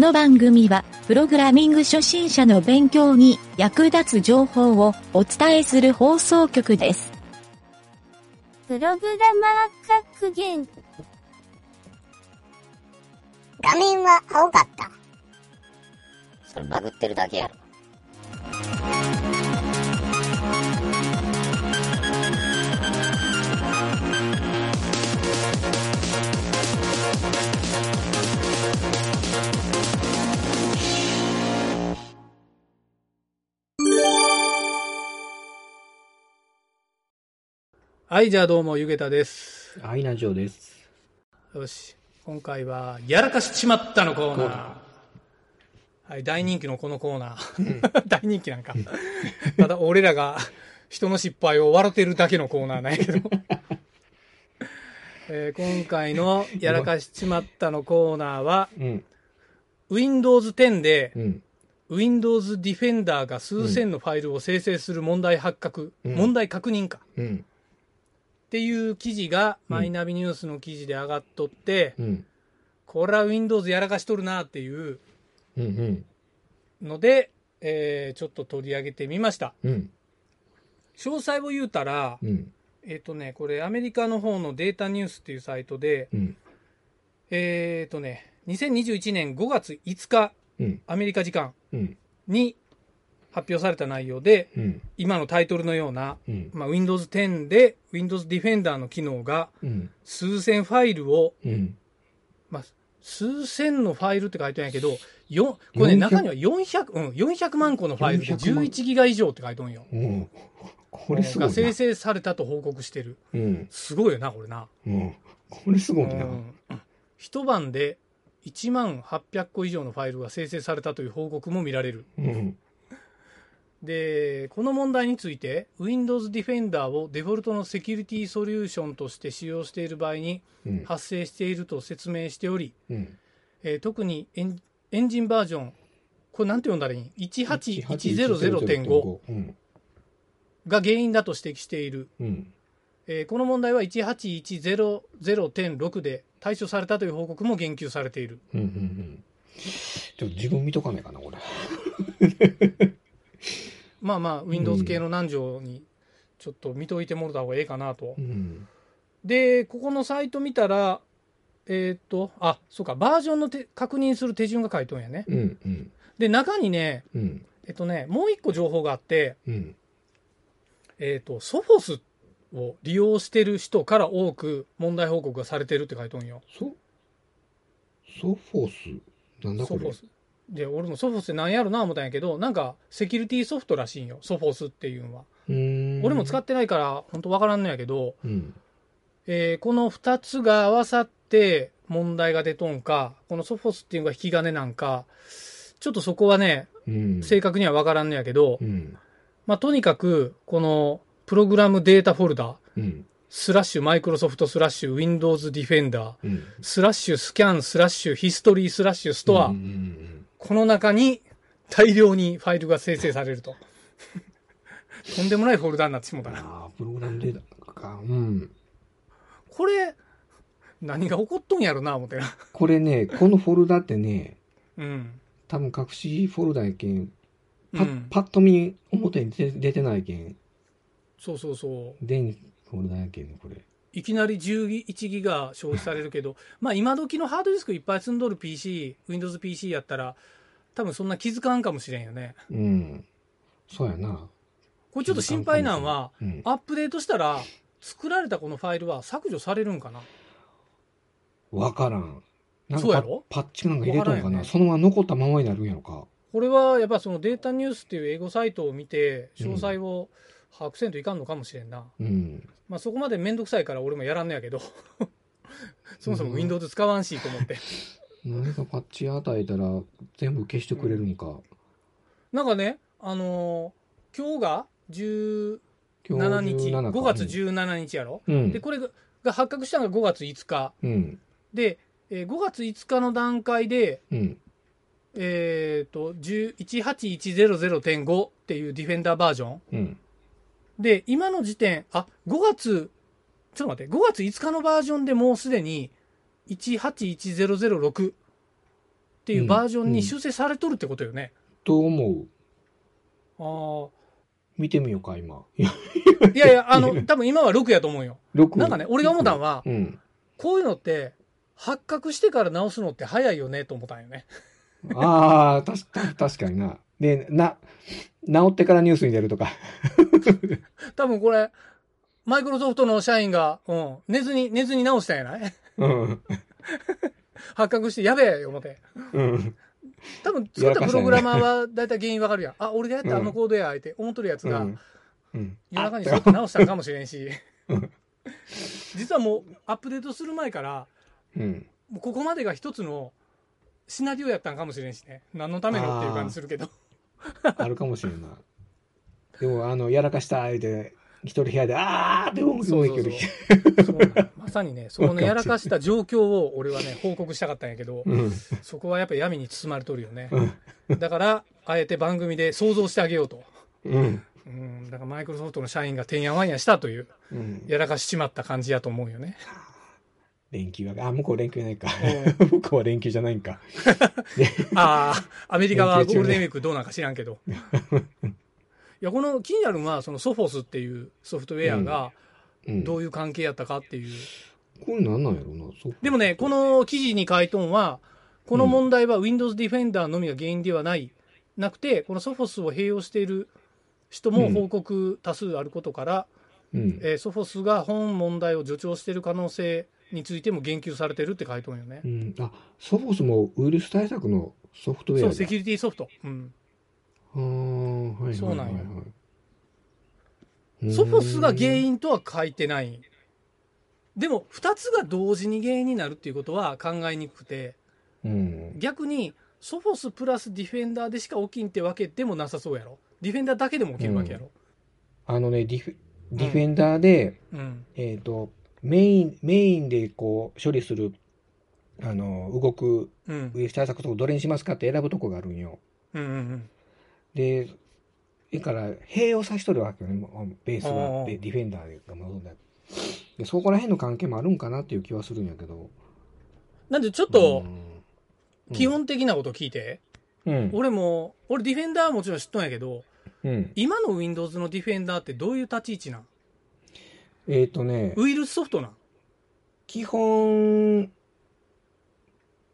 この番組は、プログラミング初心者の勉強に役立つ情報をお伝えする放送局です。プログラマー格言。画面は青かった。それバグってるだけやろ。はい、じゃあどうも、ゆげたです。アイナジョーです。よし、今回は、やらかしちまったのコーナー。はい、大人気のこのコーナー。大人気なんか。ただ、俺らが人の失敗を笑ってるだけのコーナーなんやけど。えー今回のやらかしちまったのコーナーは、うん。Windows 10でうん。Windows Defender が数千のファイルを生成する問題発覚、うん問題確認か。うん。っていう記事が、うんマイナビニュースの記事で上がっとって、うん。これは Windows やらかしとるなっていううん。うん。ので、えーちょっと取り上げてみました。うん。詳細を言うたら、うん。えっ、とね、これアメリカの方のデータニュースっていうサイトで、うん。えっ、とね、2021年5月5日、うん。アメリカ時間うん。に発表された内容で、うん。今のタイトルのような、うん。まあ、Windows 10で Windows Defender の機能がうん。数千ファイルを、うん。まあ、数千のファイルって書いてあるんやけど、よこれね、400中には400、うん、400万個のファイルで400万11ギガ以上って書いてあるんよ。うん。これすごいな。が生成されたと報告してる。うん。すごいよな、これな。うん。これすごいな。うん一晩で1万800個以上のファイルが生成されたという報告も見られる。うん。で、この問題について、Windows Defender をデフォルトのセキュリティソリューションとして使用している場合にうん。発生していると説明しており、うん。えー特にエンエンジンバージョン、これなんて読んだらいい ?18100.5 うん。が原因だと指摘している。うん。えーこの問題は18100.6で対処されたという報告も言及されている。うん。うん。ちょっと自分見とかないかな、これ。まあまあ、Windows 系の難情にちょっと見といてもらった方がええかなとう。ん。で、ここのサイト見たら、えーっと、あ、そうか、バージョンのて確認する手順が書いとんやね。うん。うん。で、中にね、うん。えっとね、もう一個情報があって、うん。えーっと、ソフォスを利用してる人から多く問題報告がされてるって書いとんよ。ソ、ソフォス？なんだこれ？ソフォス。で、俺もソフォスって何やろな思ったんやけど、なんかセキュリティソフトらしいんよ、ソフォスっていうのは。うーん。俺も使ってないから、本当わからんのやけど、うん。えーこの2つが合わさって問題が出とんか、このソフォスっていうのが引き金なんか、ちょっとそこはね、うん。正確にはわからんのやけど、うん。まあ、とにかく、この Program Data フォルダ、うん。スラッシュマイクロソフトスラッシュ Windows Defender、うん。スラッシュ Scan スラッシュ History スラッシュ Store、うんうんこの中に大量にファイルが生成されると。とんでもないフォルダになってしもうたな。ああ、プログラムデータか。うん。これ、何が起こっとんやろな、思ってな。これね、このフォルダってね、うん。多分隠しフォルダやけん、パ,、うんパッと見表に出出てないけん、そうそうそう。電フォルダやけん、これ。いきなり11ギガ消費されるけど、まあ今時のハードディスクいっぱい積んどる PC、Windows PC やったら、多分そんな気づかんかもしれんよね。うん。そうやな。これちょっと心配なんは、うん。アップデートしたら、作られたこのファイルは削除されるんかな？わからん。なんかそうやろ？パパッチなんか入れとんかな、ねそのまま残ったままになるんやろか。これはやっぱそのデータニュースっていう英語サイトを見て、詳細を把握せんといかんのかもしれんな。うん。まあそこまでめんどくさいから俺もやらんのやけど、そもそも Windows 使わんしと思って。何かパッチ与えたら全部消してくれるんか。なんかね、あのー今日が17今日、17か5月17日やろ、うん。で、これがが発覚したのが5月5日。うん。で、えー5月5日の段階で、うん。えっ、と、10 18100.5っていうディフェンダーバージョン。うん。で、今の時点、あ、5月、ちょっと待って、5月5日のバージョンでもうすでに18100.6っっていうバージョンに修正されとるってことよね。と思う。あ見てみようか、今。あ。いやいや、あの、多分今は6やと思うよ。6なんかね、俺が思ったのは、うん。こういうのって、発覚してから直すのって早いよねと思ったんよね。ああ、確かにな。で、な、治ってからニュースに出るとか。多分これ、マイクロソフトの社員が、うん、寝ずに、寝ずに直したんやない？うん。発覚して、やべえ、思って。うん。多分、作ったプログラマーは大体原因わかるやん。あ、俺がやったあのコードや、って思っとるやつが、うん。うん。夜中にそって直したんかもしれんしうん。実はもう、アップデートする前から、うん。もうここまでが一つのシナリオやったんかもしれんしね。何のためのっていう感じするけど。あるかもしれんない。でも、あの、やらかした、言うて、一人部屋で、あーって思うそうそうまさにね、そこのやらかした状況を俺はね、報告したかったんやけど、うん。そこはやっぱ闇に包まれとるよね。うん。だから、あえて番組で想像してあげようと。うん。うん、だからマイクロソフトの社員がてんやわんやしたという、うん。やらかしちまった感じやと思うよね。連休は、あ、向こう連休ないかう。向こうは連休じゃないんか。ああ、アメリカはゴールデンウィークどうなんか知らんけど。いや、この気になるのは、そのソフォスっていうソフトウェアがうん。どういう関係やったかっていう。これなんなんやろな。でもね、この記事に書いとんは、この問題は Windows Defender のみが原因ではない、なくて、このソフォスを併用している人も報告多数あることから、うん。えーソフォスが本問題を助長している可能性についても言及されてるって書いとんよねう。ん。あ、ソフォスもウイルス対策のソフトウェアそう、だセキュリティソフト。うん。あーはい。そうなんようんソフォスが原因とは書いてない。でも、二つが同時に原因になるっていうことは考えにくくて、うん。逆に、ソフォスプラスディフェンダーでしか起きんってわけでもなさそうやろ。ディフェンダーだけでも起きるわけやろ。あのね、ディフディフェンダーで、うん。えっ、と、メイン、メインでこう処理する、あの、動くうん。ウイルス対策とどれにしますかって選ぶとこがあるんよ。うんうんうん。で、だから、併用さしとるわけよね、ベースあは。ーでディフェンダーが望んだ。で、そこら辺の関係もあるんかなっていう気はするんやけど。なんでちょっと、うん基本的なこと聞いて。うん。俺も、俺ディフェンダーはもちろん知っとんやけど、うん。今の Windows のディフェンダーってどういう立ち位置なん？えっ、とね、ウイルスソフトなん？基本、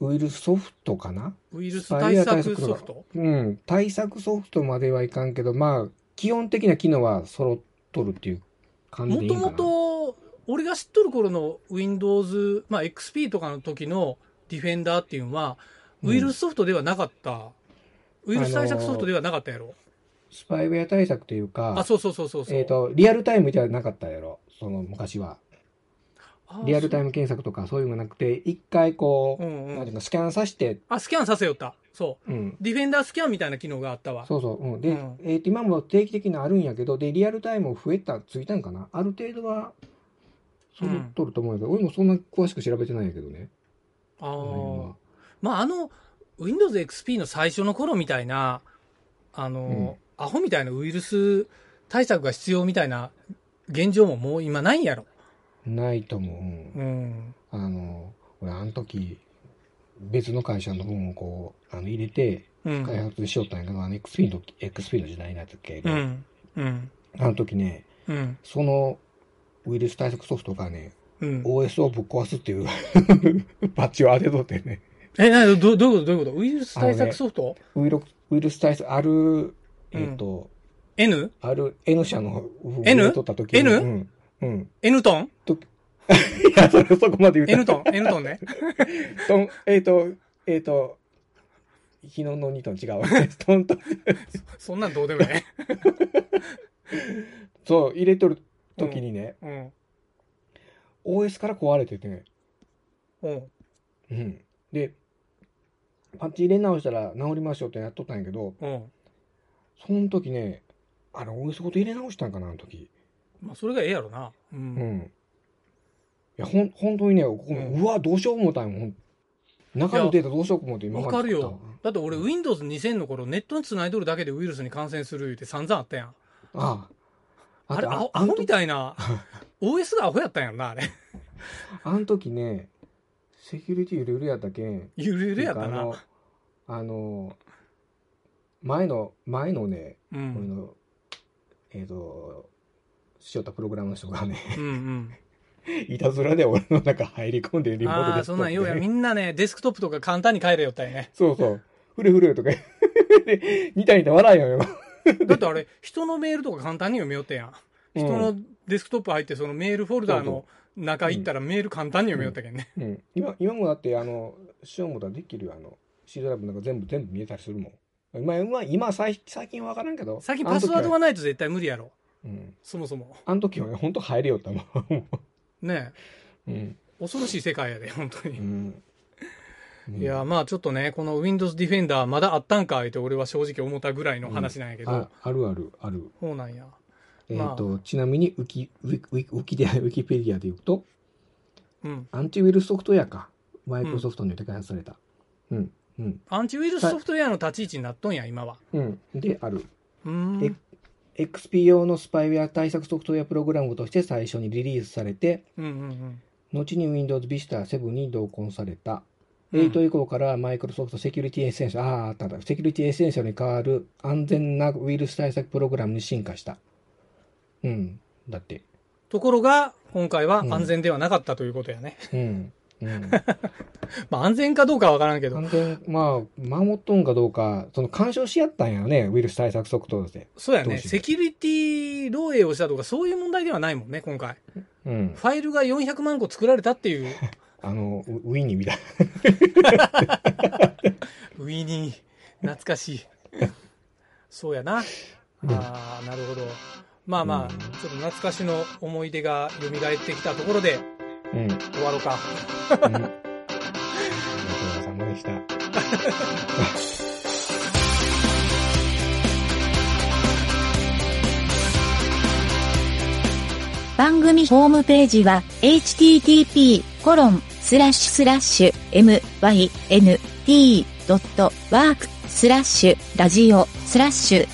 ウイルスソフトかな？ウイルス対策ソフトうん。対策ソフトまではいかんけど、まあ、基本的な機能は揃っとるっていう感じもとでいいんかな？もと、俺が知っとる頃の Windows、まあ XP とかの時のディフェンダーっていうのは、うんウイルスソフトではなかった。ウイルス対策ソフトではなかったやろ？スパイウェア対策というか、あ、そうそうそうそうそう。えっ、と、リアルタイムではなかったやろ？その昔は。あリアルタイム検索とかそういうのがなくて、一回こう、うんうん。なんていうかスキャンさせて、あ、スキャンさせよった。そう。うん。ディフェンダースキャンみたいな機能があったわ。そうそう。うん、で、うんえーと今も定期的なあるんやけど、で、リアルタイムも増えた、ついたんかな？ある程度は、揃っとると思うんやけど、俺もそんな詳しく調べてないんやけどね。ああは。まあ、あの、Windows XP の最初の頃みたいな、あの、アホみたいなウイルス対策が必要みたいな現状ももう今ないんやろ。ないと思う。うんうん。あの、俺、あの時、別の会社の分をこう、あの、入れて、うん。開発しよったんやけど、あの、XP の時、XP の時代になったっけ、うん。うん。あの時ね、うん。その、ウイルス対策ソフトがね、うん。OS をぶっ壊すっていう パッチを当てとってね、え、なにどどういうことどういうこと？ウイルス対策ソフト、ウイルウイルス対策、ある、えっ、と、?N? ある N 社の N？入れとった時に N？うん。うん。N トン？いや、それそこまで言う ?N トン ?N トンね。トン、えっ、と、えっ、と、昨日の2トン違う。トントン。そんなんどうでもいい。そう、入れとる時にね、うん。OS から壊れててね、うん。うん。で、パッチ入れ直したら治りましょうってやっとったんやけど、うん。その時ね、あれ OS ごと入れ直したんかな、あの時。まあ、それがええやろな。う。うんん。いや、ほん、本当にね、ここうんうわ、どうしよう思ったんよ。中のデータどうしよう思って今までわかるよ。だって俺 Windows 2000の頃ネットに繋いどるだけでウイルスに感染するって散々あったやん。ああ。あれ、とアホみたいな、OS がアホやったんやんな、あれ。あの時ね、セキュリティゆるゆるやったけん。ゆるゆるやったなあの。あの、前の、前のね、うんいう。の、えっ、と、しよったプログラムの人がね、うんうん。いたずらで俺の中入り込んでリモートでそんなん、ようや、みんなね、デスクトップとか簡単に変えれよったよね。そうそう。ふれふれとか。で、ニタニタ笑いよよ。だってあれ、人のメールとか簡単に読みよったやん。人うのデスクトップ入って、そのメールフォルダーの中行ったらメール簡単に読みよったけんね。うん。今、今もだって、あの、しようもだできるよ。あの、C ドライブなんか全部、全部見えたりするもん。今、今、今最最近は分からんけど。最近パスワードがないと絶対無理やろ。うん。そもそも。あの時はね、ほんと入れよったもん。ねうん。え恐ろしい世界やで、本当に。うん。いや、まあちょっとね、この Windows Defender まだあったんかって俺は正直思ったぐらいの話なんやけど、あ、あるある、ある。そうなんや。えっ、と、ちなみに、ウキ、ウィウキで、ウィキペディアで言うと、うん。アンチウイルスソフトウェアか。マイクロソフトによって開発された。うん。うん。アンチウイルスソフトウェアの立ち位置になっとんや、今は。うん。で、ある。うん。XP 用のスパイウェア対策ソフトウェアプログラムとして最初にリリースされて、うんうんうん。後に Windows Vista 7に同梱された。うん8以降から Microsoft Security Essential、ああ、あったあった。 Security Essential に代わる安全なウイルス対策プログラムに進化した。うん。だって。ところが、今回は安全ではなかったということやね。うん。うん。まあ安全かどうかはわからんけど、安全、まあ、守っとんかどうか、その干渉し合ったんやね、ウイルス対策ソフトで。そうやね。セキュリティ漏洩をしたとかそういう問題ではないもんね、今回。うん。ファイルが400万個作られたっていう、あの、ウウィニーみたいウィニー、懐かしい。そうやな。ああ、なるほど。まあまあ、うんちょっと懐かしの思い出が蘇ってきたところでな。うん。うん。終わろうか。松永さんもでした。番組ホームページは http://myn.t.work スラッシュラジオスラッシュ